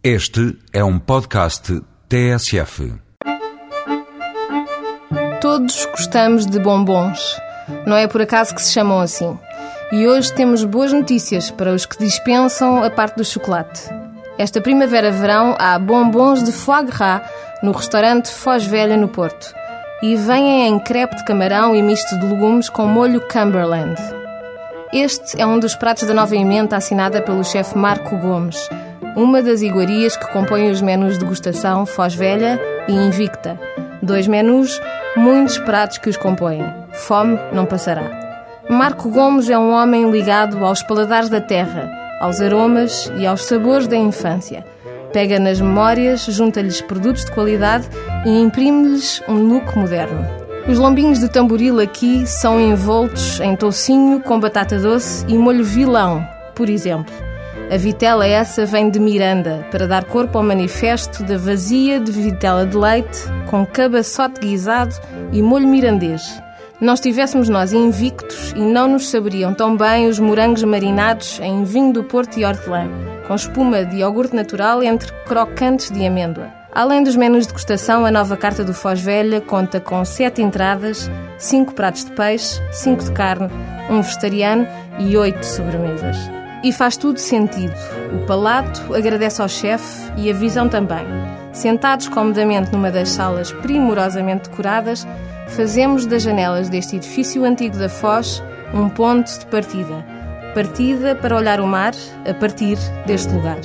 Este é um podcast TSF. Todos gostamos de bombons. Não é por acaso que se chamam assim. E hoje temos boas notícias para os que dispensam a parte do chocolate. Esta primavera-verão há bombons de foie gras no restaurante Foz Velha no Porto. E vêm em crepe de camarão e misto de legumes com molho Cumberland. Este é um dos pratos da nova emenda assinada pelo chefe Marco Gomes, uma das iguarias que compõem os menus de degustação Foz Velha e Invicta. Dois menus, muitos pratos que os compõem. Fome não passará. Marco Gomes é um homem ligado aos paladares da terra, aos aromas e aos sabores da infância. Pega nas memórias, junta-lhes produtos de qualidade e imprime-lhes um look moderno. Os lombinhos de tamboril aqui são envoltos em toucinho com batata doce e molho vilão, por exemplo. A vitela essa vem de Miranda, para dar corpo ao manifesto da vazia de vitela de leite, com cabaçote guisado e molho mirandês. Não estivéssemos nós invictos e não nos saberiam tão bem os morangos marinados em vinho do Porto e hortelã, com espuma de iogurte natural entre crocantes de amêndoa. Além dos menus de degustação, a nova carta do Foz Velha conta com sete entradas, cinco pratos de peixe, cinco de carne, um vegetariano e oito sobremesas. E faz tudo sentido. O palato agradece ao chefe e a visão também. Sentados comodamente numa das salas primorosamente decoradas, fazemos das janelas deste edifício antigo da Foz um ponto de partida. Partida para olhar o mar a partir deste lugar.